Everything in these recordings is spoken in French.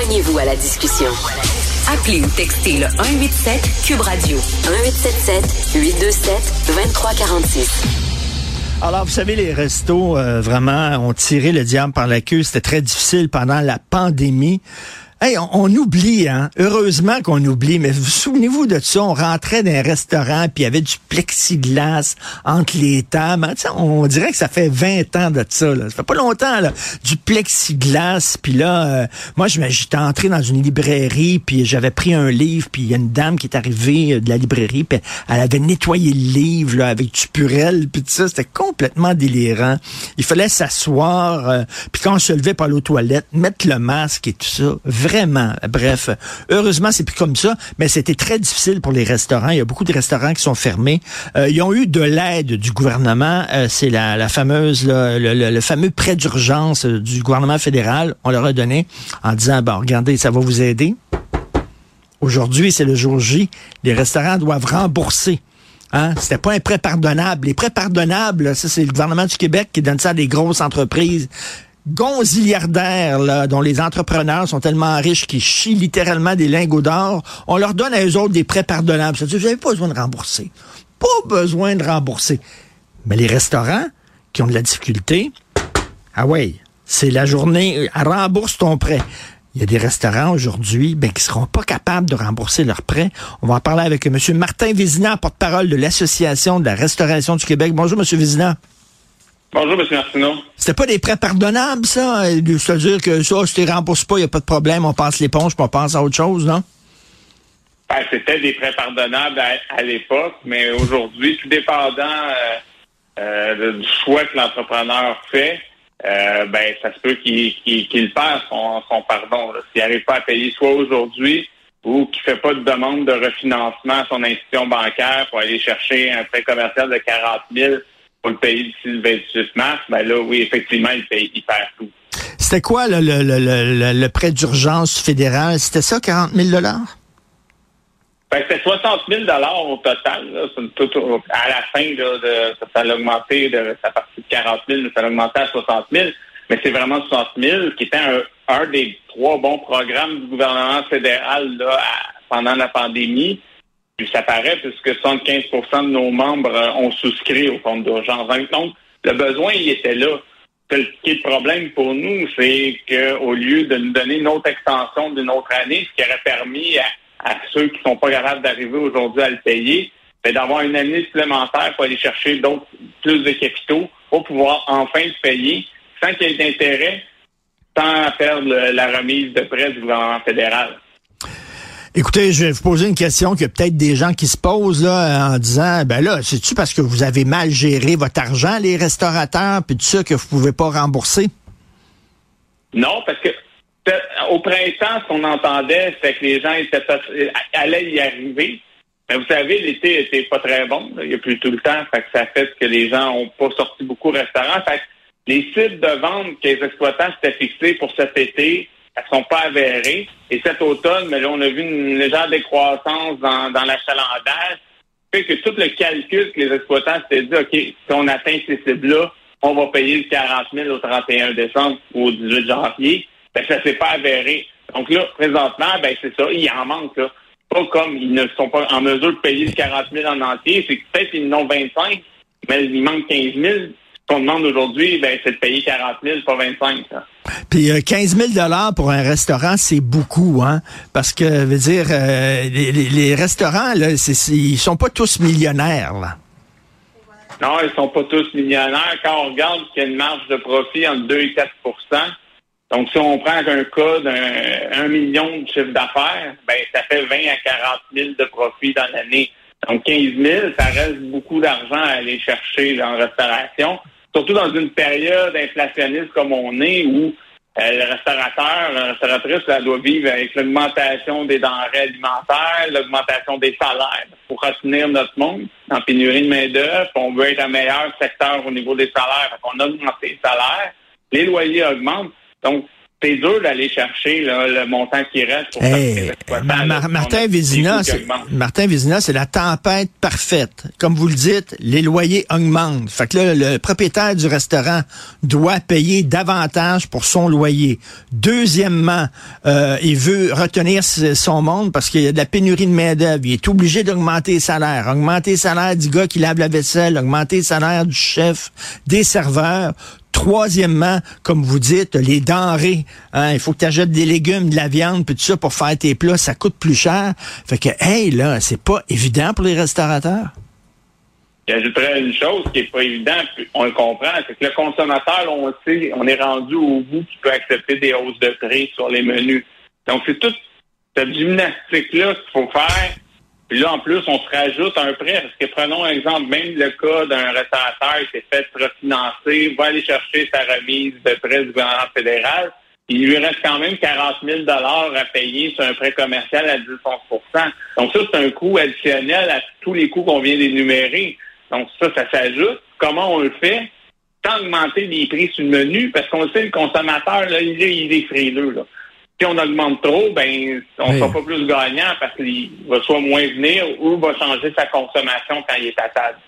Joignez-vous à la discussion. Appelez ou textez le 187 Cube Radio 1877 827 2346. Alors, vous savez, les restos, euh, vraiment, ont tiré le diable par la queue. C'était très difficile pendant la pandémie. Hey, on, oublie, hein. Heureusement qu'on oublie, mais vous souvenez-vous de ça? On rentrait dans un restaurant, puis il y avait du plexiglas entre les tables. Hein, on dirait que ça fait 20 ans de ça. Là. Ça fait pas longtemps, là. Du plexiglas, puis là, euh, moi, j'étais entré dans une librairie, puis j'avais pris un livre, puis il y a une dame qui est arrivée euh, de la librairie, puis elle avait nettoyé le livre là, avec du purel, puis tout ça. C'était complètement délirant. Il fallait s'asseoir, euh, puis quand on se levait par aux toilettes, mettre le masque et tout ça Vraiment. Bref, heureusement, c'est plus comme ça, mais c'était très difficile pour les restaurants. Il y a beaucoup de restaurants qui sont fermés. Euh, ils ont eu de l'aide du gouvernement. Euh, c'est la, fameuse, le, fameux prêt d'urgence euh, du gouvernement fédéral. On leur a donné en disant, bon, regardez, ça va vous aider. Aujourd'hui, c'est le jour J. Les restaurants doivent rembourser. Hein? C'était pas un prêt pardonnable. Les prêts pardonnables, ça, c'est le gouvernement du Québec qui donne ça à des grosses entreprises gonziliardaires, là, dont les entrepreneurs sont tellement riches qu'ils chient littéralement des lingots d'or, on leur donne à eux autres des prêts pardonnables. C'est-à-dire, vous n'avez pas besoin de rembourser. Pas besoin de rembourser. Mais les restaurants qui ont de la difficulté, ah ouais, c'est la journée, rembourse ton prêt. Il y a des restaurants aujourd'hui ben, qui seront pas capables de rembourser leurs prêts. On va en parler avec M. Martin Vézina, porte-parole de l'Association de la restauration du Québec. Bonjour, M. Vézina. Bonjour, M. Martineau. C'était pas des prêts pardonnables, ça? C'est-à-dire que ça, si tu ne rembourses pas, il n'y a pas de problème, on passe l'éponge, puis on passe à autre chose, non? Ben, c'était des prêts pardonnables à, l'époque, mais aujourd'hui, tout dépendant euh, euh, du choix que l'entrepreneur fait, euh, ben ça se peut qu'il qu perd son, pardon. S'il n'arrive pas à payer soit aujourd'hui ou qu'il ne fait pas de demande de refinancement à son institution bancaire pour aller chercher un prêt commercial de 40 000 pour le payer d'ici le 28 mars, ben là, oui, effectivement, il, paye, il perd tout. C'était quoi le, le, le, le prêt d'urgence fédéral? C'était ça, 40 000 ben, c'était 60 000 au total. Là. à la fin, là, de, ça, a augmenté de sa partie de 40 000, ça a augmenté à 60 000. Mais c'est vraiment 60 000 qui était un, un, des trois bons programmes du gouvernement fédéral là, pendant la pandémie. Puis ça paraît puisque 75% de nos membres euh, ont souscrit au compte d'urgence. Donc, le besoin, il était là. Le problème pour nous, c'est qu'au lieu de nous donner une autre extension d'une autre année, ce qui aurait permis à, ceux qui ne sont pas capables d'arriver aujourd'hui à le payer, c'est d'avoir une année supplémentaire pour aller chercher d'autres plus de capitaux pour pouvoir enfin le payer sans qu'il y ait d'intérêt, sans perdre la remise de prêt du gouvernement fédéral. Écoutez, je vais vous poser une question que peut-être des gens qui se posent là en disant ben là, c'est-tu parce que vous avez mal géré votre argent, les restaurateurs, puis tout ça que vous pouvez pas rembourser? Non, parce que au printemps, ce qu'on entendait, c'est que les gens étaient, allaient y arriver. Mais vous savez, l'été était pas très bon. Il n'y a plus tout le temps. Fait que ça fait que les gens n'ont pas sorti beaucoup au restaurant. Fait que les sites de vente que les exploitants s'étaient fixés pour cet été, elles sont pas avérées. Et cet automne, mais là, on a vu une légère décroissance dans, dans l'achalandage. Fait que tout le calcul que les exploitants s'étaient dit, OK, si on atteint ces cibles-là, on va payer le 40 000 au 31 décembre ou au 18 janvier. Ben, ça s'est pas avéré. Donc là, présentement, ben, c'est ça, il en manque, là. Pas comme ils ne sont pas en mesure de payer le 40 000 en entier. C'est que peut-être ils en ont 25, mais il manque 15 000 qu'on demande aujourd'hui, ben, c'est de payer 40 000, pas 25. Puis 15 000 dollars pour un restaurant, c'est beaucoup, hein? Parce que, veut dire, euh, les, restaurants, là, ils sont pas tous millionnaires, là. Non, ils sont pas tous millionnaires. Quand on regarde qu'il y a une marge de profit entre 2 et 4% donc si on prend un cas d'un million de chiffre d'affaires, ben ça fait 20 à 40 000 de profit dans l'année. Donc 15 000, ça reste beaucoup d'argent à aller chercher en restauration surtout dans une période inflationniste comme on est, où euh, le restaurateur, la restauratrice, elle doit vivre avec l'augmentation des denrées alimentaires, l'augmentation des salaires pour retenir notre monde en pénurie de main-d'œuvre. On veut être un meilleur secteur au niveau des salaires. On a augmenté les salaires, les loyers augmentent. Donc, c'est dur d'aller chercher le montant qui reste pour hey, Martin Vézina, Martin Vézina, c'est la tempête parfaite. Comme vous le dites, les loyers augmentent. Fait que là, le propriétaire du restaurant doit payer davantage pour son loyer. Deuxièmement, euh, il veut retenir son monde parce qu'il y a de la pénurie de main-d'œuvre. Il est obligé d'augmenter les salaires. Augmenter les salaires du gars qui lave la vaisselle, augmenter les salaires du chef, des serveurs. Troisièmement, comme vous dites, les denrées. Hein, il faut que tu achètes des légumes, de la viande, puis tout ça pour faire tes plats, ça coûte plus cher. Fait que, hey, là, c'est pas évident pour les restaurateurs. J'ajouterais une chose qui est pas évidente, on le comprend, c'est que le consommateur, on sait, on est rendu au bout qui peut accepter des hausses de prix sur les menus. Donc, c'est toute cette gymnastique-là qu'il faut faire puis là, en plus, on se rajoute un prêt, parce que prenons un exemple, même le cas d'un restaurateur qui s'est fait refinancer, va aller chercher sa remise de prêt du gouvernement fédéral, il lui reste quand même 40 000 à payer sur un prêt commercial à 10% Donc ça, c'est un coût additionnel à tous les coûts qu'on vient d'énumérer. Donc ça, ça s'ajoute. Comment on le fait? Sans augmenter les prix sur le menu, parce qu'on sait, le consommateur, là, il, il est frileux. Là si on augmente trop, ben on ne sera pas plus gagnant parce qu'il va soit moins venir ou va changer sa consommation quand il est à table.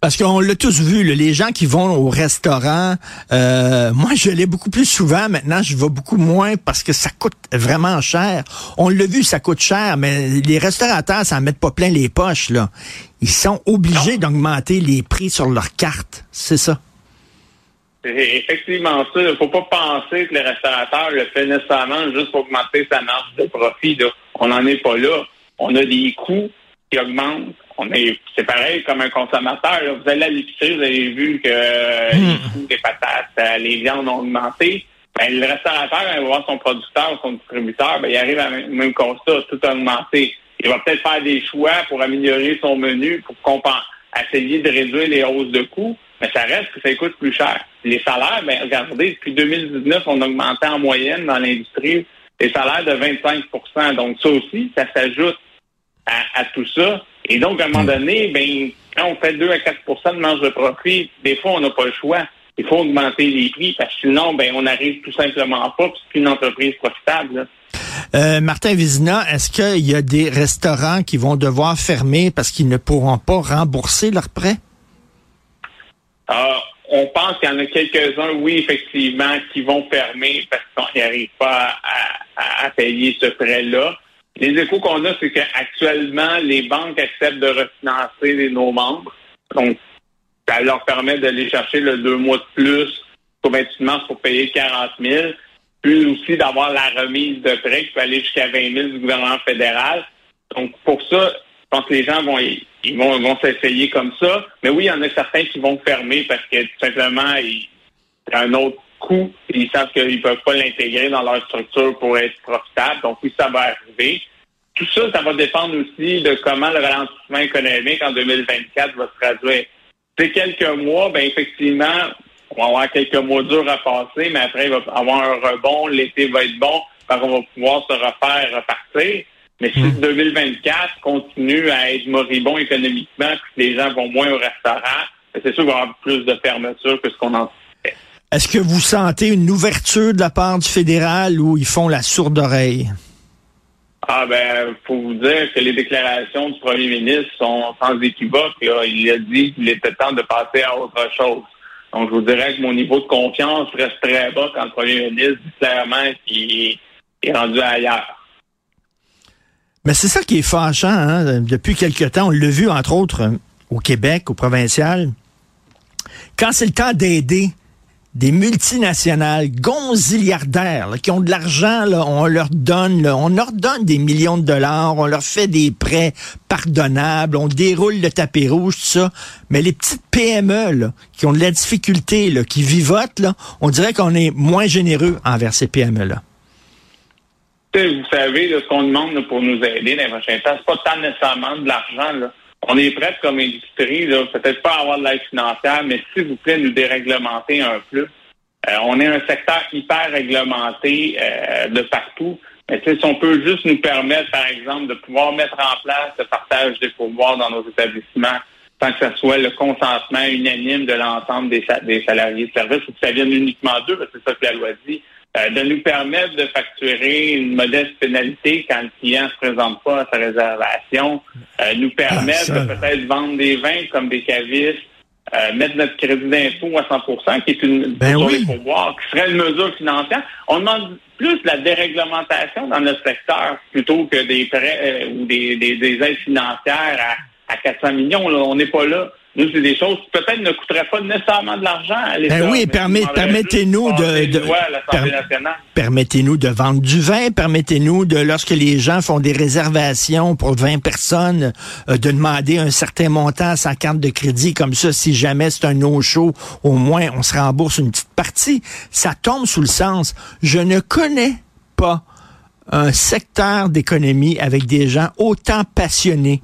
Parce qu'on l'a tous vu, les gens qui vont au restaurant, euh, moi je l'ai beaucoup plus souvent maintenant, je vais beaucoup moins parce que ça coûte vraiment cher. On l'a vu, ça coûte cher, mais les restaurateurs, ça en met pas plein les poches là. Ils sont obligés d'augmenter les prix sur leurs cartes, c'est ça. C'est effectivement ça. Il ne faut pas penser que le restaurateur le fait nécessairement juste pour augmenter sa marge de profit. On n'en est pas là. On a des coûts qui augmentent. On est, c'est pareil comme un consommateur. Vous allez à l'épicerie, vous avez vu que euh, les hmm. coûts des patates, euh, les viandes ont augmenté. Ben, le restaurateur, il va voir son producteur, son distributeur, ben, il arrive à même, même constat, tout a augmenté. Il va peut-être faire des choix pour améliorer son menu, pour essayer de réduire les hausses de coûts mais ça reste que ça coûte plus cher. Les salaires, ben, regardez, depuis 2019, on a augmenté en moyenne dans l'industrie les salaires de 25% Donc, ça aussi, ça s'ajoute à, tout ça. Et donc, à un moment donné, ben, quand on fait 2 à 4% de marge de profit, des fois, on n'a pas le choix. Il faut augmenter les prix parce que sinon, ben, on n'arrive tout simplement pas, puis c'est une entreprise profitable. Euh, Martin Vizina, est-ce qu'il y a des restaurants qui vont devoir fermer parce qu'ils ne pourront pas rembourser leurs prêts? Euh, on pense qu'il y en a quelques-uns, oui, effectivement, qui vont fermer parce qu'on n'y arrive pas à, payer ce prêt-là. Les échos qu'on a, c'est qu'actuellement, les banques acceptent de refinancer nos membres. Donc, ça leur permet d'aller chercher le deux mois de plus pour pour payer 40 000, puis aussi d'avoir la remise de prêt qui peut aller jusqu'à 20 000 du gouvernement fédéral. Donc, pour ça, je pense que les gens vont ils vont, vont s'essayer comme ça. Mais oui, il y en a certains qui vont fermer parce que tout simplement, il y a un autre coût. Ils savent qu'ils ne peuvent pas l'intégrer dans leur structure pour être profitable. Donc oui, ça va arriver. Tout ça, ça va dépendre aussi de comment le ralentissement économique en 2024 va se traduire. C'est quelques mois, ben effectivement, on va avoir quelques mois durs à passer, mais après, il va avoir un rebond, l'été va être bon, on va pouvoir se refaire, repartir. Mais si 2024 hmm. continue à être moribond économiquement, puis que les gens vont moins au restaurant, ben, c'est sûr qu'il va y avoir plus de fermeture que ce qu'on anticipait. Est-ce que vous sentez une ouverture de la part du fédéral ou ils font la sourde oreille? Ah ben, faut vous dire que les déclarations du premier ministre sont sans équivoque. Il a dit qu'il était temps de passer à autre chose. Donc, je vous dirais que mon niveau de confiance reste très bas quand le premier ministre dit clairement qu'il est rendu ailleurs. Mais c'est ça qui est fâchant. Hein? Depuis quelque temps, on l'a vu, entre autres, au Québec, au provincial. Quand c'est le temps d'aider des multinationales gonziliardaires qui ont de l'argent, on leur donne, on leur donne des millions de dollars, on leur fait des prêts pardonnables, on déroule le tapis rouge, tout ça. Mais les petites PME qui ont de la difficulté, là, qui vivotent, là, on dirait qu'on est moins généreux envers ces PME-là vous savez, ce qu'on demande pour nous aider dans les prochains temps, c'est pas tant nécessairement de l'argent. On est prêt comme industrie, peut-être pas avoir de l'aide financière, mais s'il vous plaît, nous déréglementer un peu. Euh, on est un secteur hyper réglementé euh, de partout. Mais si on peut juste nous permettre, par exemple, de pouvoir mettre en place le partage des pouvoirs dans nos établissements, sans que ce soit le consentement unanime de l'ensemble des, salariés de service, ou que ça vienne uniquement d'eux, parce que c'est ça que la loi dit, euh, de nous permettre de facturer une modeste pénalité quand le client ne se présente pas à sa réservation, euh, nous permettre Ah, ça, de peut-être vendre des vins comme des cavistes, euh, mettre notre crédit d'impôt à 100% qui est une Ben sur oui. les pourboires, qui serait une mesure financière. On demande plus de la déréglementation dans notre secteur plutôt que des prêts euh, ou des, des, des aides financières à, à 400 millions. là. On n'est pas là. Nous, c'est des choses qui peut-être ne coûteraient pas nécessairement de l'argent à l'État. Ben oui, permet- permettez-nous de- de- per-. Permettez-nous de vendre du vin, permettez-nous de, lorsque les gens font des réservations pour 20 personnes, euh, de demander un certain montant à sa carte de crédit, comme ça, si jamais c'est un no-show, au moins on se rembourse une petite partie. Ça tombe sous le sens. Je ne connais pas un secteur d'économie avec des gens autant passionnés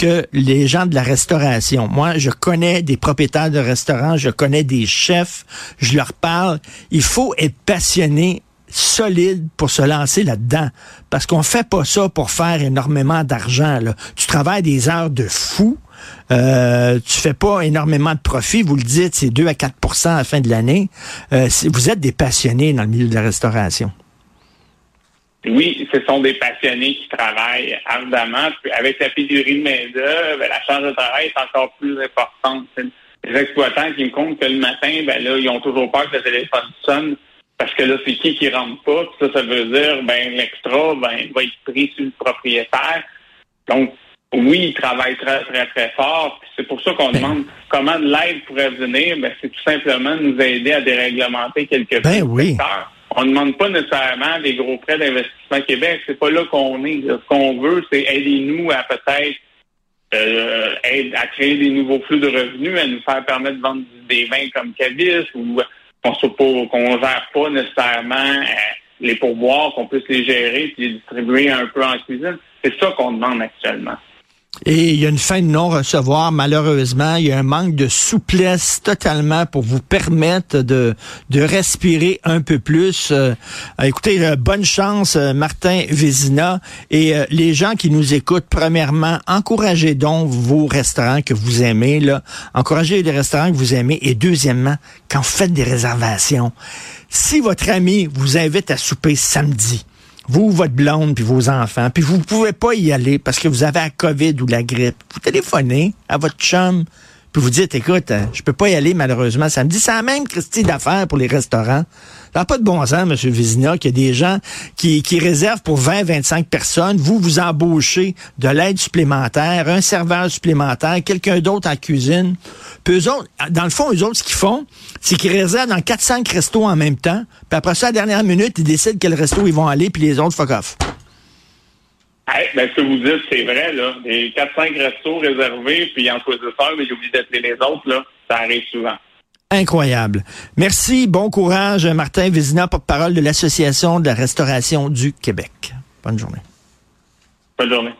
que les gens de la restauration. Moi, je connais des propriétaires de restaurants, je connais des chefs, je leur parle. Il faut être passionné, solide pour se lancer là-dedans. Parce qu'on fait pas ça pour faire énormément d'argent. Tu travailles des heures de fou. Euh, tu fais pas énormément de profit, vous le dites, c'est 2 à 4% à la fin de l'année. Euh, vous êtes des passionnés dans le milieu de la restauration. Oui, ce sont des passionnés qui travaillent ardemment. Puis avec la pénurie de main-d'œuvre, la charge de travail est encore plus importante. Les exploitants qui me comptent que le matin, ben là, ils ont toujours peur que le téléphone sonne parce que là, c'est qui qui rentre pas. Puis ça, ça veut dire ben l'extra, ben, va être pris sur le propriétaire. Donc, oui, ils travaillent très, très, très fort. Puis c'est pour ça qu'on Ben. demande comment l'aide pourrait venir. Ben, c'est tout simplement de nous aider à déréglementer quelque Ben oui. On ne demande pas nécessairement des gros prêts d'investissement Québec. C'est pas là qu'on est. Ce qu'on veut, c'est aider nous à peut-être euh, à créer des nouveaux flux de revenus, à nous faire permettre de vendre des vins comme Cavis ou qu'on qu'on gère pas nécessairement euh, les pourboires, qu'on puisse les gérer puis les distribuer un peu en cuisine. C'est ça qu'on demande actuellement. Et il y a une fin de non-recevoir, malheureusement. Il y a un manque de souplesse totalement pour vous permettre de, de respirer un peu plus. Euh, écoutez, euh, bonne chance, euh, Martin Vézina. Et les gens qui nous écoutent, premièrement, encouragez donc vos restaurants que vous aimez. Là. Encouragez les restaurants que vous aimez. Et deuxièmement, quand vous faites des réservations, si votre ami vous invite à souper samedi, vous, votre blonde, puis vos enfants, puis vous ne pouvez pas y aller parce que vous avez la COVID ou la grippe, vous téléphonez à votre chum, puis vous dites, écoute, euh, je peux pas y aller malheureusement samedi. C'est la même Christie d'affaires pour les restaurants. Ça n'a pas de bon sens, M. Vizina, qu'il y a des gens qui, réservent pour 20, 25 personnes. Vous, vous embauchez de l'aide supplémentaire, un serveur supplémentaire, quelqu'un d'autre en cuisine. Puis eux autres, dans le fond, eux autres, ce qu'ils font, c'est qu'ils réservent dans 400 restos en même temps. Puis après ça, à la dernière minute, ils décident quel resto ils vont aller, puis les autres, fuck off. Ben, ce que vous dites, c'est vrai, là. Les 4-5 restos réservés, puis ils en choisissent un, mais j'ai oublié d'appeler les autres, là. Ça arrive souvent. Incroyable. Merci, bon courage, Martin Vézina, porte-parole de l'Association de la restauration du Québec. Bonne journée. Bonne journée.